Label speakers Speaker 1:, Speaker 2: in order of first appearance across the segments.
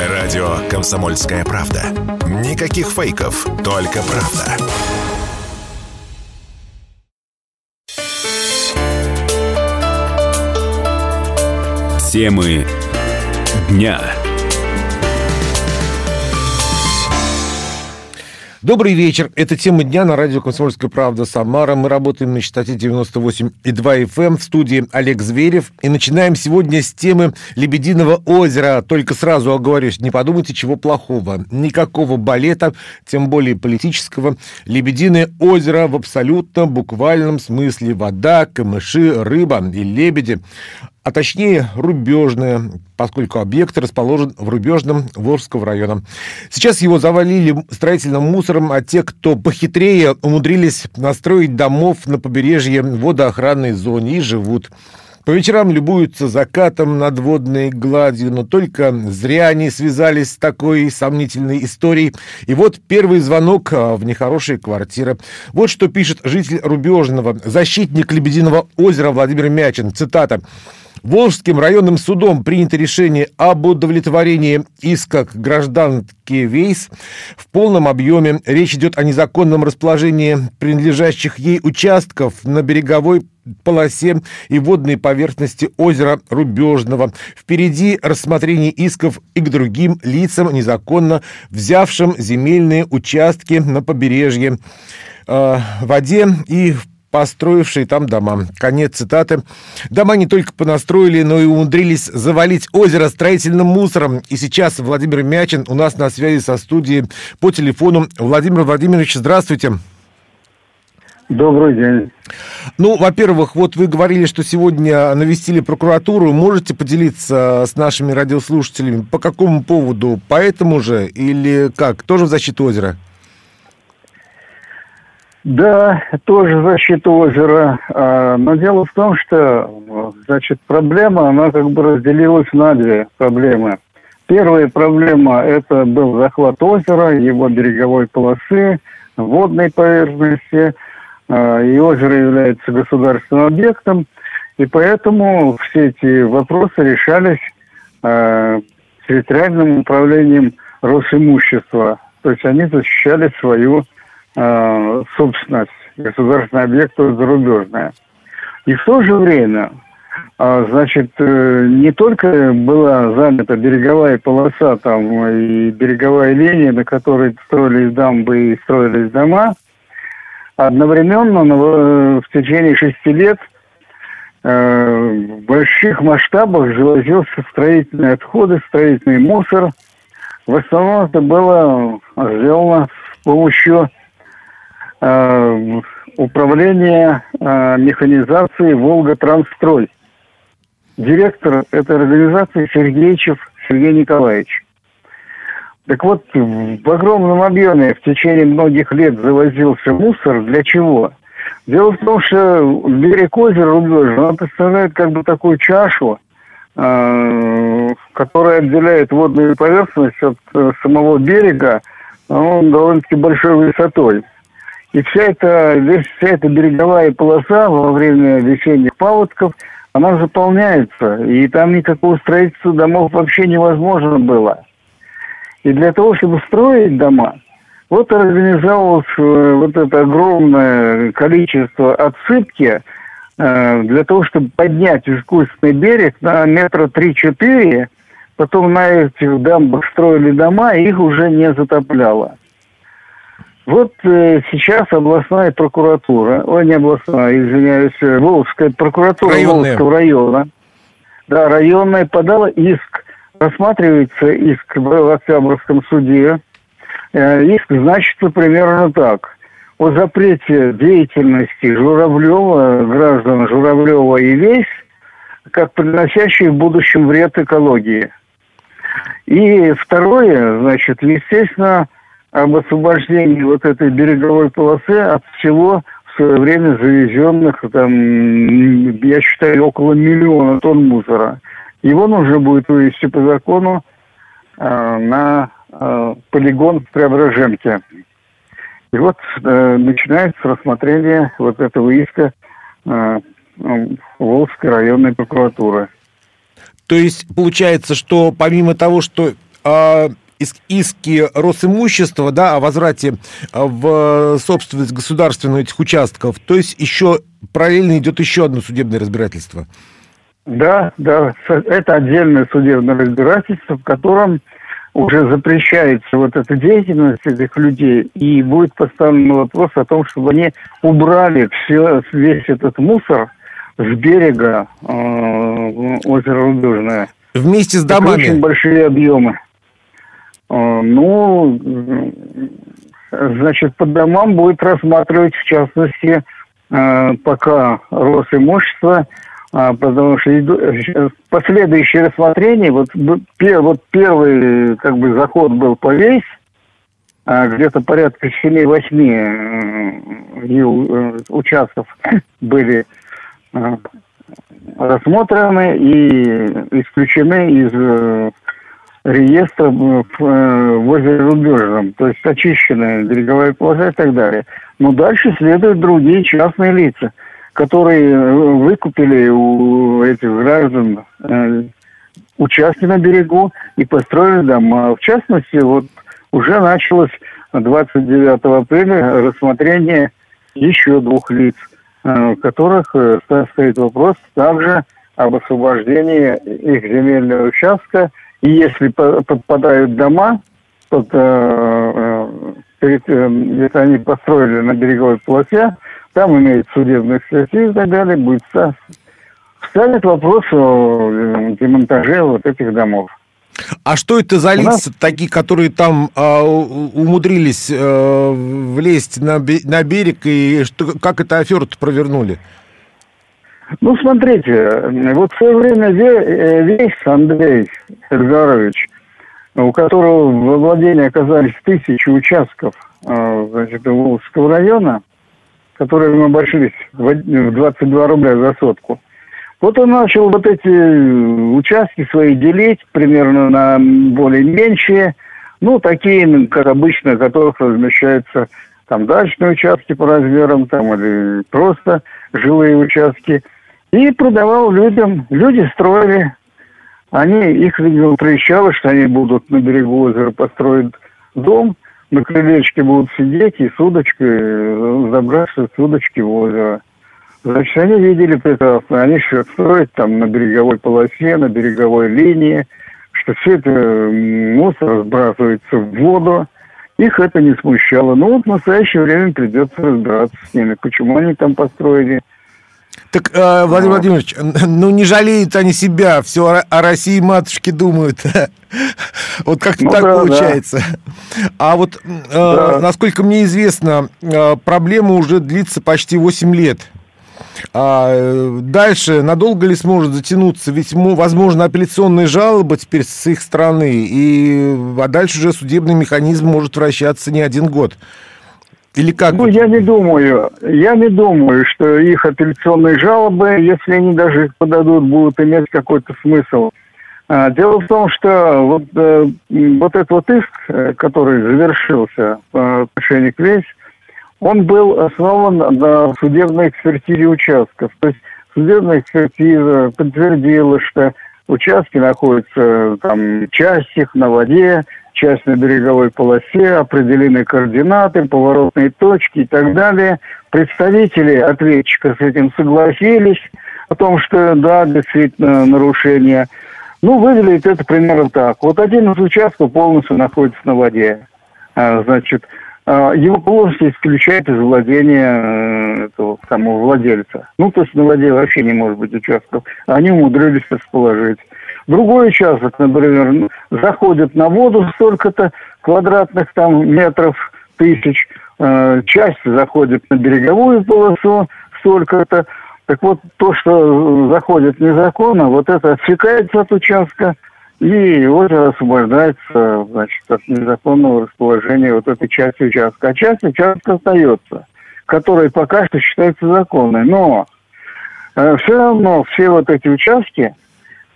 Speaker 1: Радио «Комсомольская правда». Никаких фейков, только правда. Темы дня.
Speaker 2: Добрый вечер. Это тема дня на радио «Комсомольская правда» Самара. Мы работаем на частоте 98,2 FM эм. в студии Олег Зверев. И начинаем сегодня с темы Лебединого озера. Только сразу оговорюсь, не подумайте чего плохого. Никакого балета, тем более политического. Лебединое озеро в абсолютно буквальном смысле. Вода, камыши, рыба и лебеди а точнее Рубежная, поскольку объект расположен в Рубежном Волжского района. Сейчас его завалили строительным мусором, а те, кто похитрее, умудрились настроить домов на побережье водоохранной зоне и живут. По вечерам любуются закатом над водной гладью, но только зря они связались с такой сомнительной историей. И вот первый звонок а, в нехорошие квартиры. Вот что пишет житель Рубежного, защитник Лебединого озера Владимир Мячин. Цитата. Волжским районным судом принято решение об удовлетворении иска к гражданке Вейс в полном объеме. Речь идет о незаконном расположении принадлежащих ей участков на береговой полосе и водной поверхности озера Рубежного. Впереди рассмотрение исков и к другим лицам, незаконно взявшим земельные участки на побережье, э, воде и в построившие там дома. Конец цитаты. Дома не только понастроили, но и умудрились завалить озеро строительным мусором. И сейчас Владимир Мячин у нас на связи со студией по телефону. Владимир Владимирович, здравствуйте.
Speaker 3: Добрый день.
Speaker 2: Ну, во-первых, вот вы говорили, что сегодня навестили прокуратуру. Можете поделиться с нашими радиослушателями по какому поводу? По этому же или как? Тоже в защиту озера?
Speaker 3: Да, тоже защита озера. А, но дело в том, что, значит, проблема, она как бы разделилась на две проблемы. Первая проблема – это был захват озера, его береговой полосы, водной поверхности. А, и озеро является государственным объектом. И поэтому все эти вопросы решались а, территориальным управлением Росимущества. То есть они защищали свою э, собственность, государственный объект зарубежная. И в то же время, э, значит, э, не только была занята береговая полоса там и береговая линия, на которой строились дамбы и строились дома, одновременно в течение шести лет в больших масштабах завозился строительные отходы, строительный мусор. В основном это было сделано с помощью Э, управления э, механизации «Волга-Трансстрой». Директор этой организации Сергейчев Сергей Николаевич. Так вот, в огромном объеме в течение многих лет завозился мусор. Для чего? Дело в том, что берег озера Рубежа, он представляет как бы такую чашу, э, которая отделяет водную поверхность от самого берега, он довольно-таки большой высотой. И вся эта, вся эта береговая полоса во время весенних паводков, она заполняется. И там никакого строительства домов вообще невозможно было. И для того, чтобы строить дома, вот организовалось э, вот это огромное количество отсыпки э, для того, чтобы поднять искусственный берег на метра три-четыре, потом на этих дамбах строили дома, и их уже не затопляло. Вот э, сейчас областная прокуратура, ой, не областная, извиняюсь, э, Волжская прокуратура районная. Волжского района, да, районная подала иск, рассматривается иск в Октябрьском суде. Э, иск значится примерно так. О запрете деятельности Журавлева, граждан Журавлева и Весь, как приносящие в будущем вред экологии. И второе, значит, естественно, об освобождении вот этой береговой полосы от всего в свое время завезенных, там, я считаю, около миллиона тонн мусора. Его нужно будет вывести по закону э, на э, полигон в Преображенке. И вот э, начинается рассмотрение вот этого иска э, Волжской районной прокуратуры.
Speaker 2: То есть получается, что помимо того, что э, иски Росимущества, да, о возврате в собственность государственную этих участков. То есть еще параллельно идет еще одно судебное разбирательство.
Speaker 3: Да, да, это отдельное судебное разбирательство, в котором уже запрещается вот эта деятельность этих людей, и будет поставлен вопрос о том, чтобы они убрали все, весь этот мусор с берега э, озера Рубежное.
Speaker 2: Вместе с домами?
Speaker 3: Это очень большие объемы. Э, ну, значит, по домам будет рассматривать, в частности, э, пока Росимущество а, потому что последующее рассмотрение, вот, вот первый как бы заход был по весь, а, где-то порядка 7-8 э, э, участков были рассмотрены и исключены из реестра в озере Рубежном, то есть очищенная береговая полоса и так далее. Но дальше следуют другие частные лица – которые э, выкупили у этих граждан э, участки на берегу и построили дома. В частности, вот уже началось 29 апреля рассмотрение еще двух лиц, э, в которых стоит вопрос также об освобождении их земельного участка. И если подпадают дома, под, перед, если они построили на береговой полосе, там имеет судебную экспертизу и так далее, будет ставить вопрос о э, демонтаже вот этих домов.
Speaker 2: А что это за лица нас... такие, которые там э, умудрились э, влезть на, на берег, и что, как это аферу-то провернули?
Speaker 3: Ну, смотрите, вот в свое время весь э, Андрей Эльгарович, у которого во владении оказались тысячи участков э, значит, Волжского района, которые мы обошлись в 22 рубля за сотку. Вот он начал вот эти участки свои делить примерно на более меньшие, ну, такие, как обычно, которых размещаются там дачные участки по размерам, там, или просто жилые участки. И продавал людям. Люди строили. Они, их, видимо, приезжало, что они будут на берегу озера построить дом – на крылечке будут сидеть и с удочкой э, забрасывать с удочки в озеро. Значит, они видели прекрасно, они что строят там на береговой полосе, на береговой линии, что все это мусор сбрасывается в воду. Их это не смущало. Но вот в настоящее время придется разбираться с ними, почему они там построили –
Speaker 2: так, э, Владимир а. Владимирович, ну не жалеют они себя, все о, России матушке думают. вот как-то ну, так да, получается. Да. А вот, э, да. насколько мне известно, э, проблема уже длится почти 8 лет. А дальше надолго ли сможет затянуться? Ведь, возможно, апелляционные жалобы теперь с их стороны, и, а дальше уже судебный механизм может вращаться не один год. Или как?
Speaker 3: Ну, я не думаю. Я не думаю, что их апелляционные жалобы, если они даже их подадут, будут иметь какой-то смысл. А, дело в том, что вот, э, вот этот вот иск, э, который завершился по отношению к весь, он был основан на судебной экспертизе участков. То есть судебная экспертиза подтвердила, что участки находятся, там, часть их на воде, часть на береговой полосе, определены координаты, поворотные точки и так далее. Представители ответчика с этим согласились о том, что да, действительно нарушение. Ну, выглядит это примерно так. Вот один из участков полностью находится на воде. А, значит, а, его полностью исключает из владения э, этого самого владельца. Ну, то есть на воде вообще не может быть участков. Они умудрились расположить. Другой участок, например, заходит на воду столько-то квадратных там метров тысяч, э, часть заходит на береговую полосу столько-то. Так вот, то, что заходит незаконно, вот это отсекается от участка, и озеро освобождается значит, от незаконного расположения вот этой части участка. А часть участка остается, которая пока что считается законной. Но э, все равно все вот эти участки,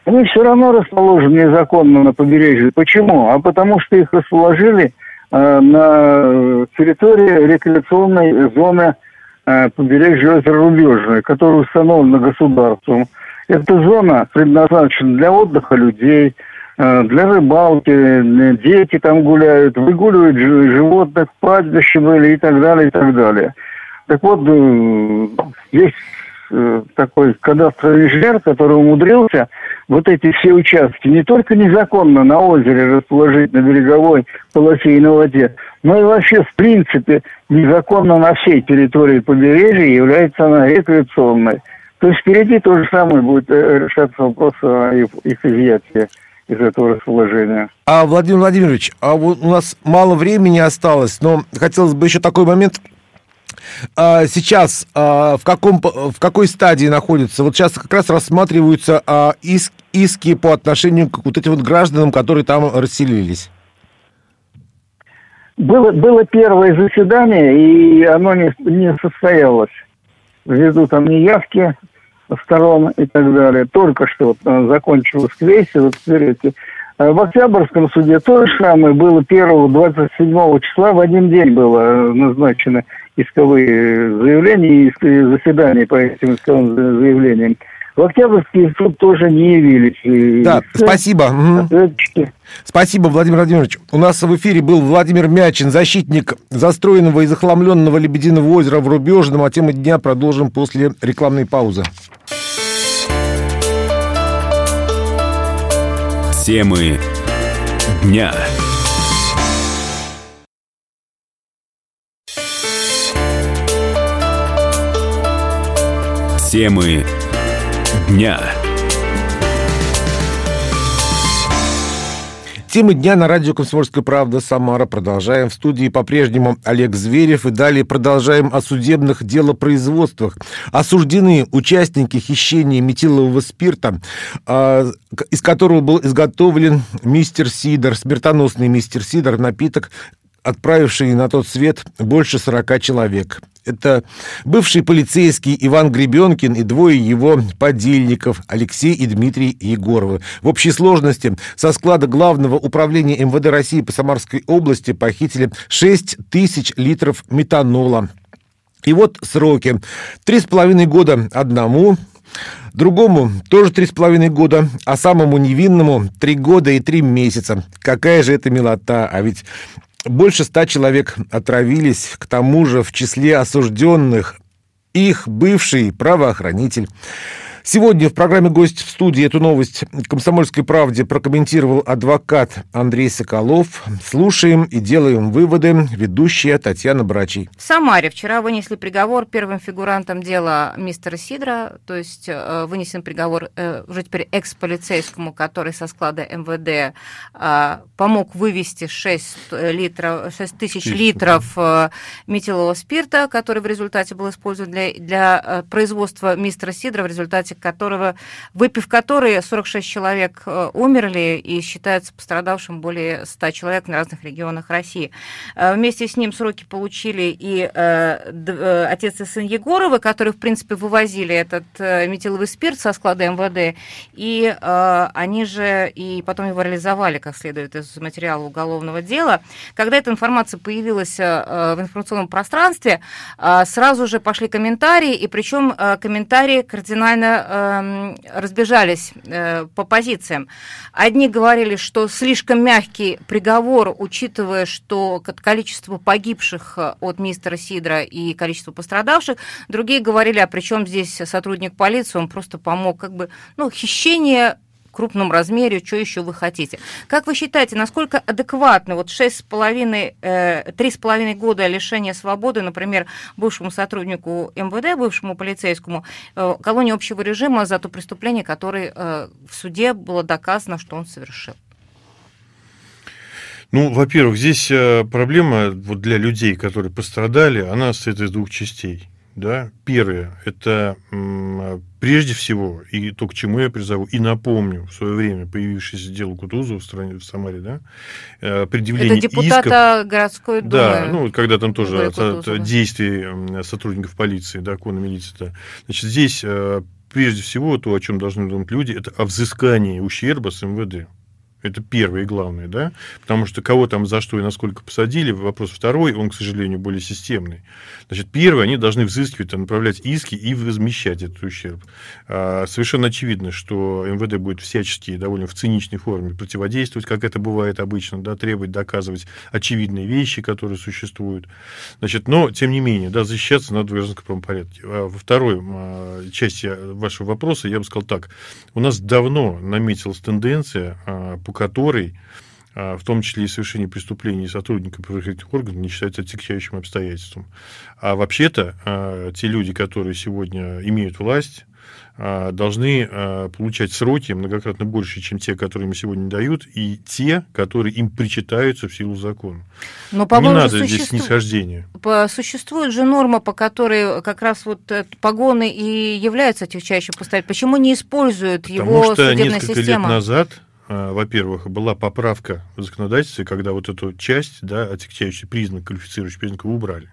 Speaker 3: они все равно расположены незаконно на побережье. Почему? А потому что их расположили э, на территории рекреационной зоны э, побережья озера Рубежное, которая установлена государством. Эта зона предназначена для отдыха людей, э, для рыбалки, дети там гуляют, выгуливают животных, пастбища были и так далее, и так далее. Так вот, есть такой кадастровый инженер, который умудрился вот эти все участки не только незаконно на озере расположить на береговой полосе и на воде, но и вообще в принципе незаконно на всей территории побережья является она рекреационной. То есть впереди то же самое будет э, решаться вопрос о их изъятии из этого расположения.
Speaker 2: А, Владимир Владимирович, а вот у нас мало времени осталось, но хотелось бы еще такой момент а, сейчас а, в, каком, в какой стадии находится? Вот сейчас как раз рассматриваются а, иск, иски по отношению к вот этим вот гражданам, которые там расселились.
Speaker 3: Было, было первое заседание, и оно не, не состоялось. Ввиду там неявки сторон и так далее. Только что вот, закончилось сессия, вот смотрите. В Октябрьском суде то же самое было 1-27 числа, в один день было э, назначено исковые заявления и заседания по этим исковым заявлениям. В Октябрьский суд тоже не явились.
Speaker 2: Да, и спасибо. Спасибо, Владимир Владимирович. У нас в эфире был Владимир Мячин, защитник застроенного и захламленного Лебединого озера в Рубежном. А тему дня продолжим после рекламной паузы.
Speaker 1: Темы дня. Темы дня.
Speaker 2: Темы дня на радио «Комсомольская правда» Самара. Продолжаем. В студии по-прежнему Олег Зверев. И далее продолжаем о судебных делопроизводствах. Осуждены участники хищения метилового спирта, а, из которого был изготовлен мистер Сидор, смертоносный мистер Сидор, напиток, отправивший на тот свет больше 40 человек. Это бывший полицейский Иван Гребенкин и двое его подельников Алексей и Дмитрий Егоровы. В общей сложности со склада Главного управления МВД России по Самарской области похитили 6 тысяч литров метанола. И вот сроки. Три с половиной года одному, Другому тоже три с половиной года, а самому невинному три года и три месяца. Какая же это милота, а ведь больше ста человек отравились, к тому же в числе осужденных их бывший правоохранитель. Сегодня в программе «Гость в студии» эту новость «Комсомольской правде» прокомментировал адвокат Андрей Соколов. Слушаем и делаем выводы. Ведущая Татьяна Брачий.
Speaker 4: В Самаре вчера вынесли приговор первым фигурантам дела мистера Сидра, то есть э, вынесен приговор э, уже теперь экс-полицейскому, который со склада МВД э, помог вывести 6, литров, 6 тысяч литров метилового спирта, который в результате был использован для, для производства мистера Сидра, в результате которого, выпив который 46 человек э, умерли и считаются пострадавшим более 100 человек в разных регионах России. Э, вместе с ним сроки получили и э, отец и сын Егоровы, которые, в принципе, вывозили этот метиловый спирт со склада МВД, и они же и потом его реализовали, как следует из материала уголовного дела. Когда эта информация появилась в информационном пространстве, сразу же пошли комментарии, и причем комментарии кардинально э, разбежались э, по позициям. Одни говорили, что слишком мягкий приговор, учитывая, что количество погибших э, от мистера Сидра и количество пострадавших. Другие говорили, а при чем здесь сотрудник полиции, он просто помог, как бы, ну, хищение крупном размере, что еще вы хотите. Как вы считаете, насколько адекватны вот 6,5, э, 3,5 года лишения свободы, например, бывшему сотруднику МВД, бывшему полицейскому, э, колонии общего режима за то преступление, которое э, в суде было доказано, что он совершил?
Speaker 5: Ну, во-первых, здесь э, проблема вот для людей, которые пострадали, она состоит из двух частей. Да? Первое – это прежде всего, и то, к чему я призову, и напомню, в свое время появившееся дело Кутузова в стране, в Самаре, да, э, предъявление
Speaker 4: Это депутата исков, городской думы.
Speaker 5: Да, ну, когда там тоже от, от действий сотрудников полиции, да, конной милиции. Да. Значит, здесь э, прежде всего то, о чем должны думать люди, это о взыскании ущерба с МВД. Это первое и главное, да? Потому что кого там за что и насколько посадили, вопрос второй, он, к сожалению, более системный. Значит, первое, они должны взыскивать, направлять иски и возмещать этот ущерб. А, совершенно очевидно, что МВД будет всячески довольно в циничной форме противодействовать, как это бывает обычно, да, требовать, доказывать очевидные вещи, которые существуют. Значит, но, тем не менее, да, защищаться надо в гражданском порядке. А во второй а, части вашего вопроса я бы сказал так. У нас давно наметилась тенденция по которой а, в том числе и совершение преступлений сотрудников правоохранительных органов не считается отягчающим обстоятельством. А вообще-то а, те люди, которые сегодня имеют власть, а, должны получать сроки многократно больше, чем те, которые им сегодня дают, и те, которые им причитаются в силу закона.
Speaker 4: Но,
Speaker 5: не надо существу... здесь снисхождения.
Speaker 4: Существует же норма, по которой как раз вот э, погоны и являются отягчающим поставить. Почему не используют
Speaker 5: Потому
Speaker 4: его
Speaker 5: что
Speaker 4: судебная
Speaker 5: несколько
Speaker 4: система?
Speaker 5: лет назад во-первых, была поправка в законодательстве, когда вот эту часть, да, отягчающий признак, квалифицирующий признак убрали.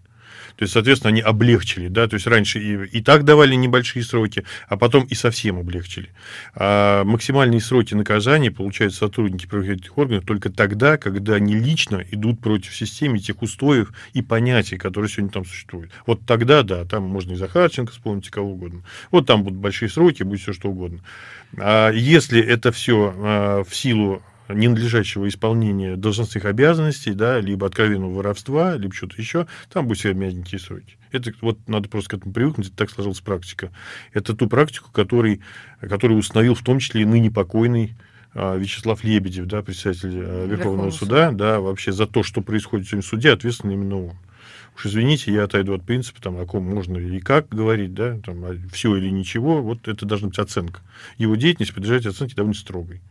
Speaker 5: То есть, соответственно, они облегчили, да, то есть раньше и, и так давали небольшие сроки, а потом и совсем облегчили. А максимальные сроки наказания получают сотрудники правоохранительных органов только тогда, когда они лично идут против системы тех устоев и понятий, которые сегодня там существуют. Вот тогда, да, там можно и Захарченко вспомнить, и кого угодно. Вот там будут большие сроки, будет все что угодно. А если это все а, в силу ненадлежащего исполнения должностных обязанностей, да, либо откровенного воровства, либо что-то еще, там будут все мягенькие сроки. Это вот надо просто к этому привыкнуть, это так сложилась практика. Это ту практику, который, который установил в том числе и ныне покойный а, Вячеслав Лебедев, да, председатель Верховного, Верховного суда, да, вообще за то, что происходит сегодня в суде, ответственный именно он. Уж извините, я отойду от принципа, там, о ком можно и как говорить, да, там, все или ничего, вот это должна быть оценка. Его деятельность подлежит оценке довольно строгой.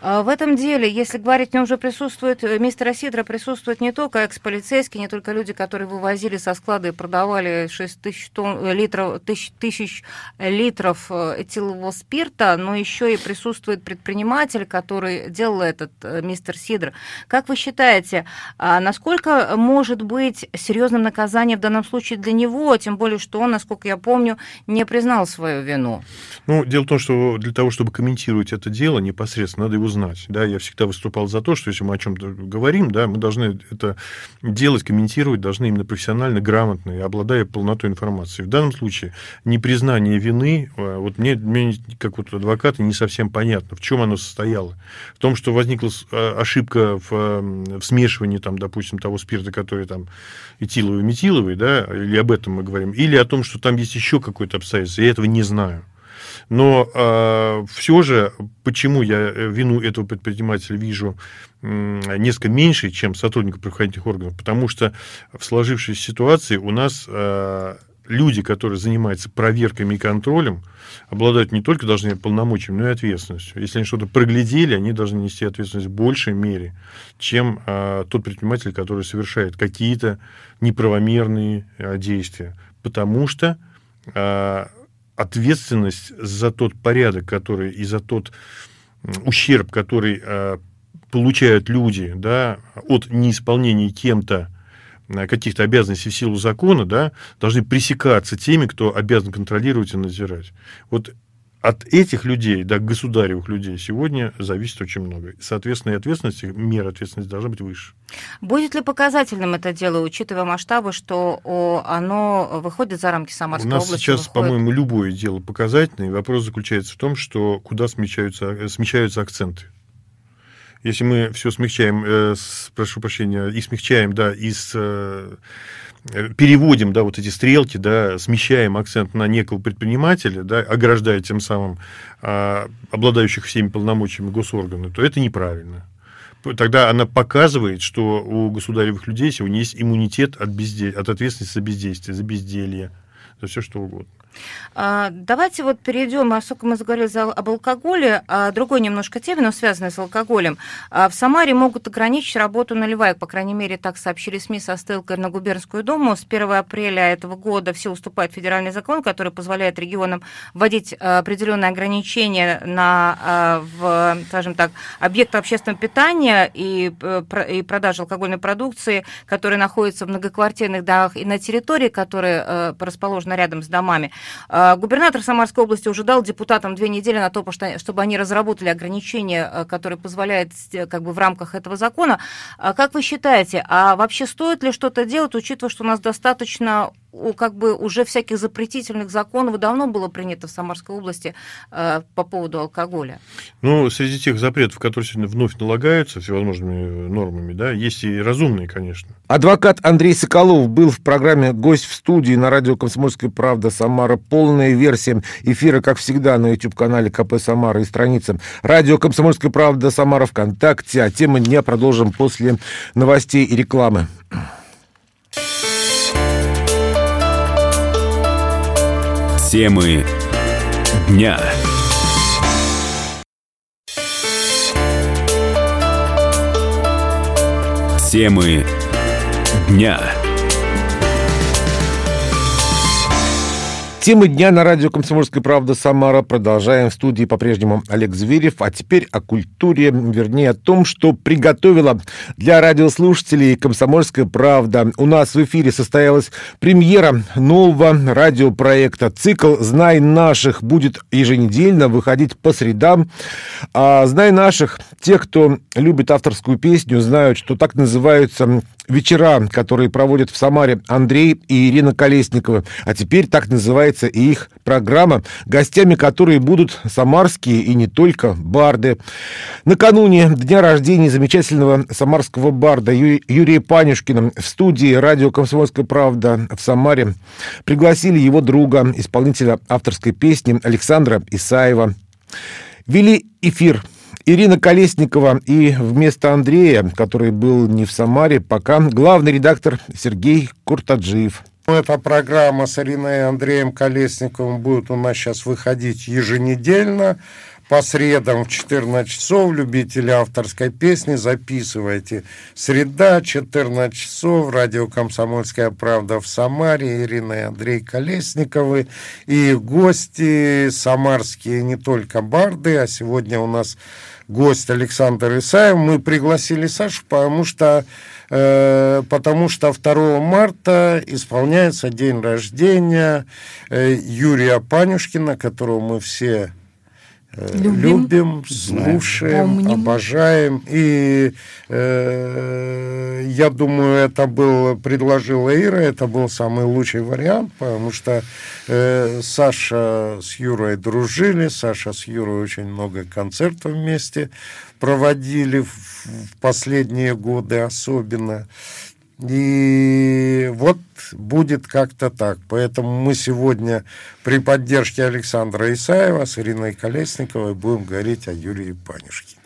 Speaker 4: А, в этом деле, если говорить, в нем уже присутствует, э, мистер Сидра присутствует не только экс-полицейские, не только люди, которые вывозили со склада и продавали 6 тысяч, тонн, э, литров, тысяч, тысяч литров э, этилового спирта, но еще и присутствует предприниматель, который делал этот мистер Сидр. Как вы считаете, а насколько может быть серьезным наказанием в данном случае для него, тем более, что он, насколько я помню, не признал свою вину?
Speaker 5: Ну, дело в том, что для того, чтобы комментировать это дело непосредственно, надо его знать. Да, я всегда выступал за то, что если мы о чем-то говорим, да, мы должны это делать, комментировать, должны именно профессионально, грамотно и обладая полнотой информации. В данном случае непризнание вины, а, вот мне, мне как вот адвоката, не совсем понятно, в чем оно состояло. В том, что возникла а, ошибка в, в смешивании, там, допустим, того спирта, который там этиловый, метиловый, да, или об этом мы говорим, или о том, что там есть еще какое-то обстоятельство, я этого не знаю. Но э, все же, почему я э, вину этого предпринимателя вижу э, несколько меньше, чем сотрудников правоохранительных органов? Потому что в сложившейся ситуации у нас э, люди, которые занимаются проверками и контролем, обладают не только должны полномочиями, но и ответственностью. Если они что-то проглядели, они должны нести ответственность в большей мере, чем э, тот предприниматель, который совершает какие-то неправомерные э, действия. Потому что э, ответственность за тот порядок, который и за тот ущерб, который э, получают люди да, от неисполнения кем-то э, каких-то обязанностей в силу закона, да, должны пресекаться теми, кто обязан контролировать и надзирать. Вот от этих людей, да, государевых людей сегодня зависит очень много. Соответственно, и ответственность, мера ответственности должна быть выше.
Speaker 4: Будет ли показательным это дело, учитывая масштабы, что оно выходит за рамки Самарской
Speaker 5: области?
Speaker 4: У нас
Speaker 5: сейчас,
Speaker 4: выходит...
Speaker 5: по-моему, любое дело показательное. Вопрос заключается в том, что куда смещаются, смещаются акценты. Если мы все смягчаем, э, прошу прощения, и смягчаем, да, из э, Э, переводим, да, вот эти стрелки, да, смещаем акцент на некого предпринимателя, да, ограждая тем самым а, обладающих всеми полномочиями госорганы, то это неправильно. Тогда она показывает, что у государевых людей сегодня есть иммунитет от, безде... от ответственности за бездействие, за безделье, за все что угодно.
Speaker 4: А, давайте вот перейдем, поскольку мы заговорили об алкоголе, а другой немножко теме, но связанной с алкоголем. А, в Самаре могут ограничить работу наливаек, по крайней мере, так сообщили СМИ со ссылкой на губернскую думу. С 1 апреля этого года все уступает федеральный закон, который позволяет регионам вводить определенные ограничения на, в, скажем так, объекты общественного питания и, э, и продажи алкогольной продукции, которые находятся в многоквартирных домах и на территории, которые э, расположены рядом с домами. А, губернатор Самарской области уже дал депутатам две недели на то, чтобы они разработали ограничения, э, которые позволяют как бы в рамках этого закона. А как вы считаете, а вообще стоит ли что-то делать, учитывая, что у нас достаточно как бы уже всяких запретительных законов давно было принято в Самарской области э, по поводу алкоголя?
Speaker 5: Ну, среди тех запретов, которые сегодня вновь налагаются всевозможными нормами, да, есть и разумные, конечно.
Speaker 2: Адвокат Андрей Соколов был в программе «Гость в студии» на радио «Комсомольская правда» Самара. Полная версия эфира, как всегда, на YouTube-канале КП Самара и странице радио «Комсомольская правда» Самара ВКонтакте. А темы дня продолжим после новостей и рекламы.
Speaker 1: Темы дня. Темы дня.
Speaker 2: Темы дня на радио «Комсомольская правда» Самара. Продолжаем в студии по-прежнему Олег Зверев. А теперь о культуре, вернее о том, что приготовила для радиослушателей «Комсомольская правда». У нас в эфире состоялась премьера нового радиопроекта. Цикл «Знай наших» будет еженедельно выходить по средам. А «Знай наших» те, кто любит авторскую песню, знают, что так называются вечера, которые проводят в Самаре Андрей и Ирина Колесникова. А теперь так называется и их программа, гостями которой будут самарские и не только барды. Накануне дня рождения замечательного самарского барда Юрия Панюшкина в студии радио «Комсомольская правда» в Самаре пригласили его друга, исполнителя авторской песни Александра Исаева. Вели эфир Ирина Колесникова и вместо Андрея, который был не в Самаре, пока главный редактор Сергей Куртаджиев.
Speaker 6: Эта программа с Ириной и Андреем Колесниковым будет у нас сейчас выходить еженедельно. По средам в 14 часов любители авторской песни записывайте. Среда, 14 часов, радио «Комсомольская правда» в Самаре, Ирина и Андрей Колесниковы. И гости самарские не только барды, а сегодня у нас гость Александр Исаев. Мы пригласили Сашу, потому что, э, потому что 2 марта исполняется день рождения э, Юрия Панюшкина, которого мы все Любим, любим слушаем, помним. обожаем. И э, я думаю, это был, предложила Ира, это был самый лучший вариант, потому что э, Саша с Юрой дружили, Саша с Юрой очень много концертов вместе проводили в, в последние годы особенно. И вот будет как-то так. Поэтому мы сегодня при поддержке Александра Исаева с Ириной Колесниковой будем говорить о Юрии Панюшкине.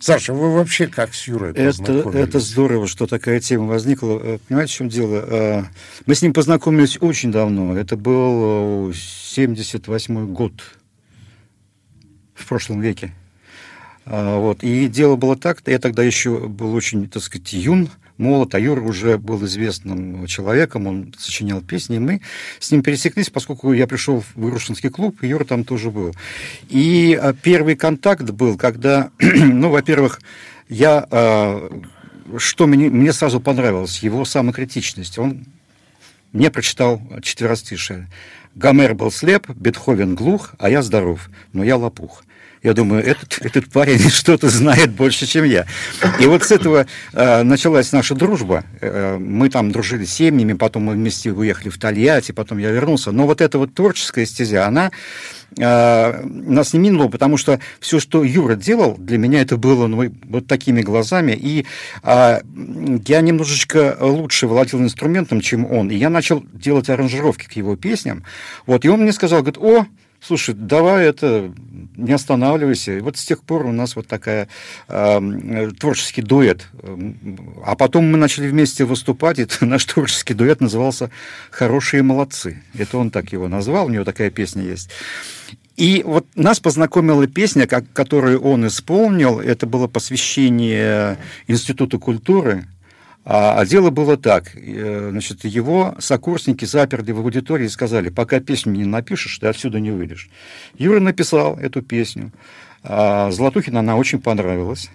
Speaker 6: Саша, вы вообще как с Юрой
Speaker 7: это, это здорово, что такая тема возникла. Э, понимаете, в чем дело? Э, мы с ним познакомились очень давно. Это был 78 э, год в прошлом веке. Вот. И дело было так, я тогда еще был очень, так сказать, юн, молод, а Юра уже был известным человеком, он сочинял песни, и мы с ним пересеклись, поскольку я пришел в Грушинский клуб, и Юра там тоже был. И а, первый контакт был, когда, ну, во-первых, я, а, что мне, мне сразу понравилось, его самокритичность. Он мне прочитал четверостишее. Гомер был слеп, Бетховен глух, а я здоров, но я лопух. Я думаю, этот, этот парень что-то знает больше, чем я. И вот с этого э, началась наша дружба. Э, мы там дружили с семьями, потом мы вместе уехали в Тольятти, потом я вернулся. Но вот эта вот творческая стезя, она э, нас не минула, потому что все, что Юра делал, для меня это было ну, вот такими глазами. И э, я немножечко лучше владел инструментом, чем он. И я начал делать аранжировки к его песням. Вот, и он мне сказал, говорит, о, слушай, давай это, не останавливайся. И вот с тех пор у нас вот такая э, творческий дуэт. А потом мы начали вместе выступать, и наш творческий дуэт назывался «Хорошие молодцы». Это он так его назвал, у него такая песня есть. И вот нас познакомила песня, как, которую он исполнил. Это было посвящение Институту культуры а, а дело было так. Э, значит, его сокурсники заперли в аудитории и сказали, пока песню не напишешь, ты отсюда не выйдешь. Юра написал эту песню. А Златухина она очень понравилась.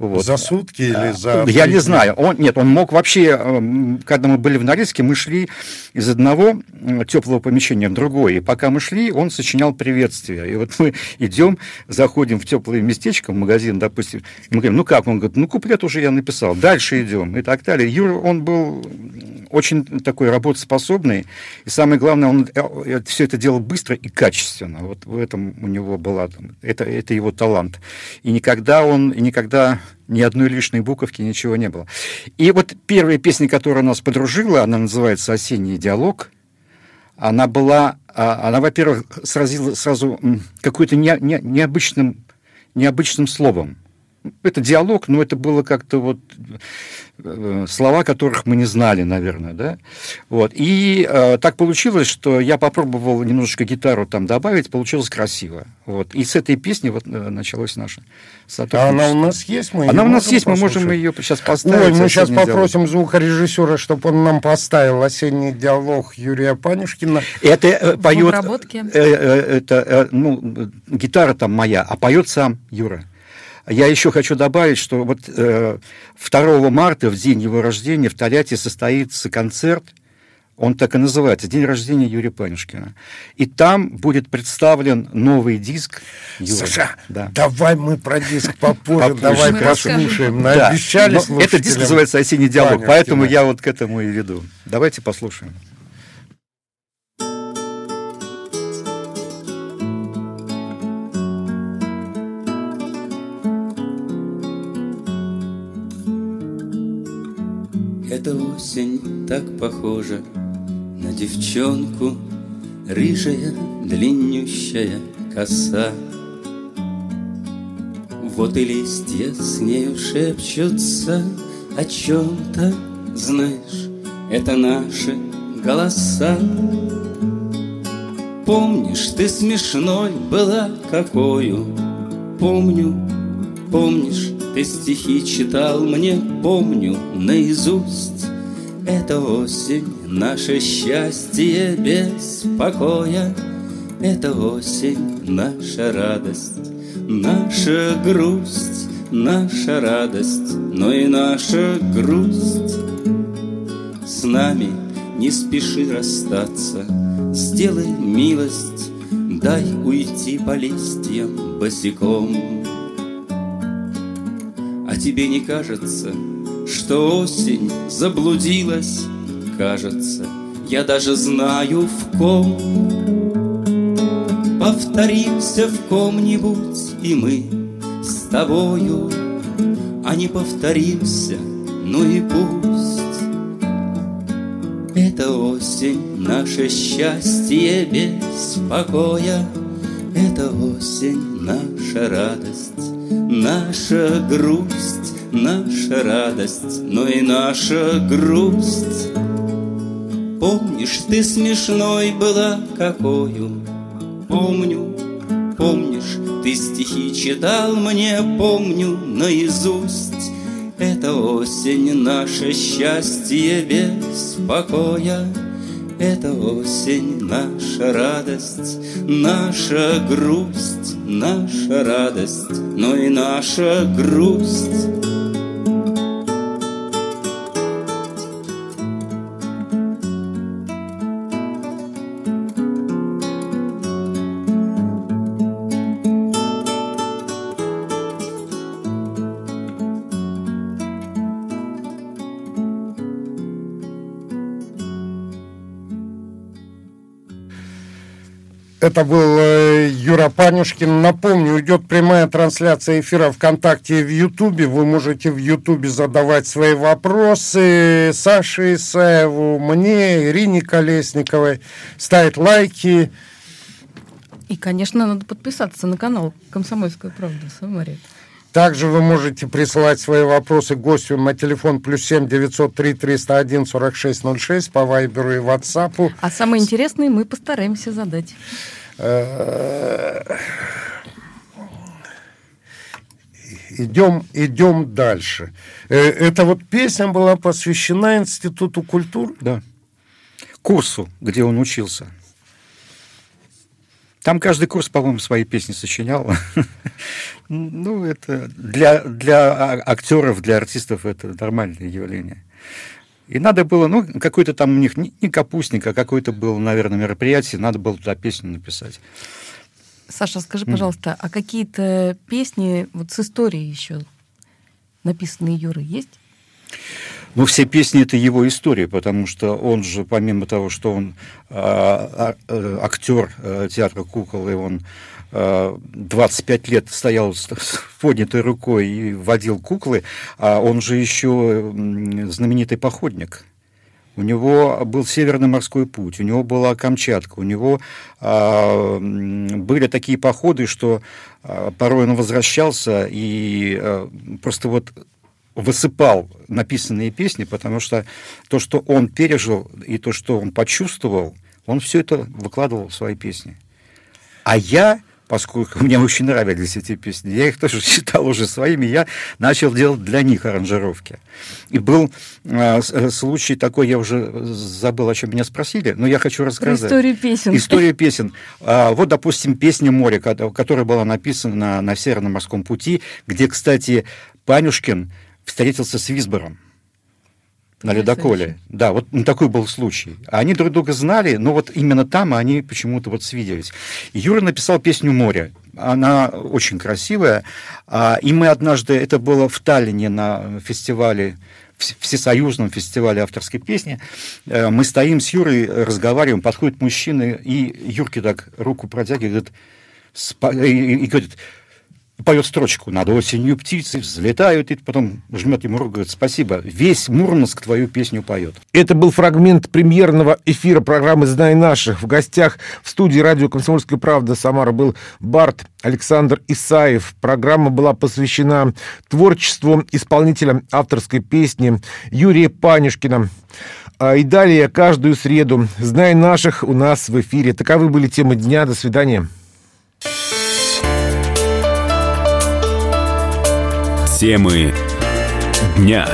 Speaker 6: Вот. За сутки или за...
Speaker 7: Я не знаю. Он, нет, он мог вообще, эм, когда мы были в Норильске, мы шли из одного теплого помещения в другое. И пока мы шли, он сочинял приветствия. И вот мы идем, заходим в теплое местечко, в магазин, допустим, мы говорим, ну как? Он говорит, ну куплет уже я написал, дальше идем и так далее. Юра, он был очень такой работоспособный, и самое главное, он э, все это делал быстро и качественно. Вот в этом у него была, это, это его талант. И никогда он, и никогда ни одной лишней буковки, ничего не было. И вот первая песня, которая нас подружила, она называется «Осенний диалог», она была, а, она, во-первых, сразила сразу какой-то не, не, необычным, необычным словом – это диалог, но это было как-то вот э, слова, которых мы не знали, наверное, да. Вот. И э, так получилось, что я попробовал немножечко гитару там добавить, получилось красиво. Вот. И с этой песни вот э, началось наше
Speaker 6: сотрудничество. А она у нас есть?
Speaker 7: Мы она у нас есть, послушать? мы можем ее сейчас поставить. Ой,
Speaker 6: мы сейчас попросим диалог. звукорежиссера, чтобы он нам поставил осенний диалог Юрия Панюшкина.
Speaker 7: Это э, поет... Э, э, это, э, ну, гитара там моя, а поет сам Юра. Я еще хочу добавить, что вот э, 2 марта, в день его рождения, в Тольятти состоится концерт, он так и называется, день рождения Юрия Панюшкина. И там будет представлен новый диск.
Speaker 6: Юрия. Саша, да. давай мы про диск попозже, давай послушаем. Обещали
Speaker 7: Этот диск называется «Осенний диалог», поэтому я вот к этому и веду. Давайте послушаем.
Speaker 8: Эта осень так похожа на девчонку, Рыжая, длиннющая коса. Вот и листья с нею шепчутся о чем-то, знаешь, это наши голоса. Помнишь, ты смешной была какою, помню, помнишь, ты стихи читал мне, помню, наизусть. Это осень, наше счастье без покоя. Это осень, наша радость, наша грусть, наша радость, но и наша грусть. С нами не спеши расстаться, сделай милость, дай уйти по листьям босиком тебе не кажется, что осень заблудилась? Кажется, я даже знаю в ком. Повторимся в ком-нибудь, и мы с тобою, А не повторимся, ну и пусть. Это осень, наше счастье без покоя, Это осень, наша радость Наша грусть, наша радость, но и наша грусть. Помнишь, ты смешной была какою, Помню, помнишь, ты стихи читал мне, Помню наизусть. Это осень, наше счастье без покоя. Это осень, наша радость, наша грусть, наша радость, но и наша грусть.
Speaker 6: Это был э, Юра Панюшкин. Напомню, идет прямая трансляция эфира ВКонтакте и в Ютубе. Вы можете в Ютубе задавать свои вопросы Саше Исаеву, мне, Ирине Колесниковой, ставить лайки.
Speaker 4: И, конечно, надо подписаться на канал «Комсомольская правда» Самаре.
Speaker 6: Также вы можете присылать свои вопросы гостю на телефон плюс семь девятьсот три триста один сорок шесть ноль шесть по вайберу и ватсапу.
Speaker 4: А самые интересные мы постараемся задать.
Speaker 6: Идем, идем дальше. Э, эта вот песня была посвящена Институту культуры?
Speaker 7: Да. Курсу, где он учился. Там каждый курс, по-моему, свои песни сочинял. Ну, это для, для актеров, для артистов это нормальное явление. И надо было, ну, какой-то там у них, не капустник, а какой-то был, наверное, мероприятие, надо было туда песню написать.
Speaker 9: Саша, скажи, пожалуйста, а какие-то песни вот с историей еще написанные Юрой есть?
Speaker 7: Ну, все песни это его история, потому что он же, помимо того, что он а, а, актер а, театра кукол, и он 25 лет стоял с поднятой рукой и водил куклы, а он же еще знаменитый походник. У него был Северный морской путь, у него была Камчатка, у него а, были такие походы, что а, порой он возвращался и а, просто вот высыпал написанные песни, потому что то, что он пережил и то, что он почувствовал, он все это выкладывал в свои песни. А я поскольку мне очень нравились эти песни, я их тоже считал уже своими, я начал делать для них аранжировки. И был э, случай такой, я уже забыл, о чем меня спросили, но я хочу рассказать. Про
Speaker 9: историю песен.
Speaker 7: История песен. А, вот, допустим, песня «Море», которая была написана на, на Северном морском пути, где, кстати, Панюшкин встретился с Висбором на ледоколе. Да, вот такой был случай. Они друг друга знали, но вот именно там они почему-то вот свиделись. Юра написал песню «Море». Она очень красивая. А, и мы однажды, это было в Таллине на фестивале всесоюзном фестивале авторской песни. Э, мы стоим с Юрой, разговариваем, подходит мужчина, и Юрке так руку протягивает, и говорит, поет строчку «Над осенью птицы взлетают», и потом жмет ему руку, говорит «Спасибо, весь Мурманск твою песню поет».
Speaker 2: Это был фрагмент премьерного эфира программы «Знай наших». В гостях в студии радио «Комсомольская правда» Самара был Барт Александр Исаев. Программа была посвящена творчеству исполнителя авторской песни Юрия Панюшкина. А и далее каждую среду «Знай наших» у нас в эфире. Таковы были темы дня. До свидания.
Speaker 1: Темы дня.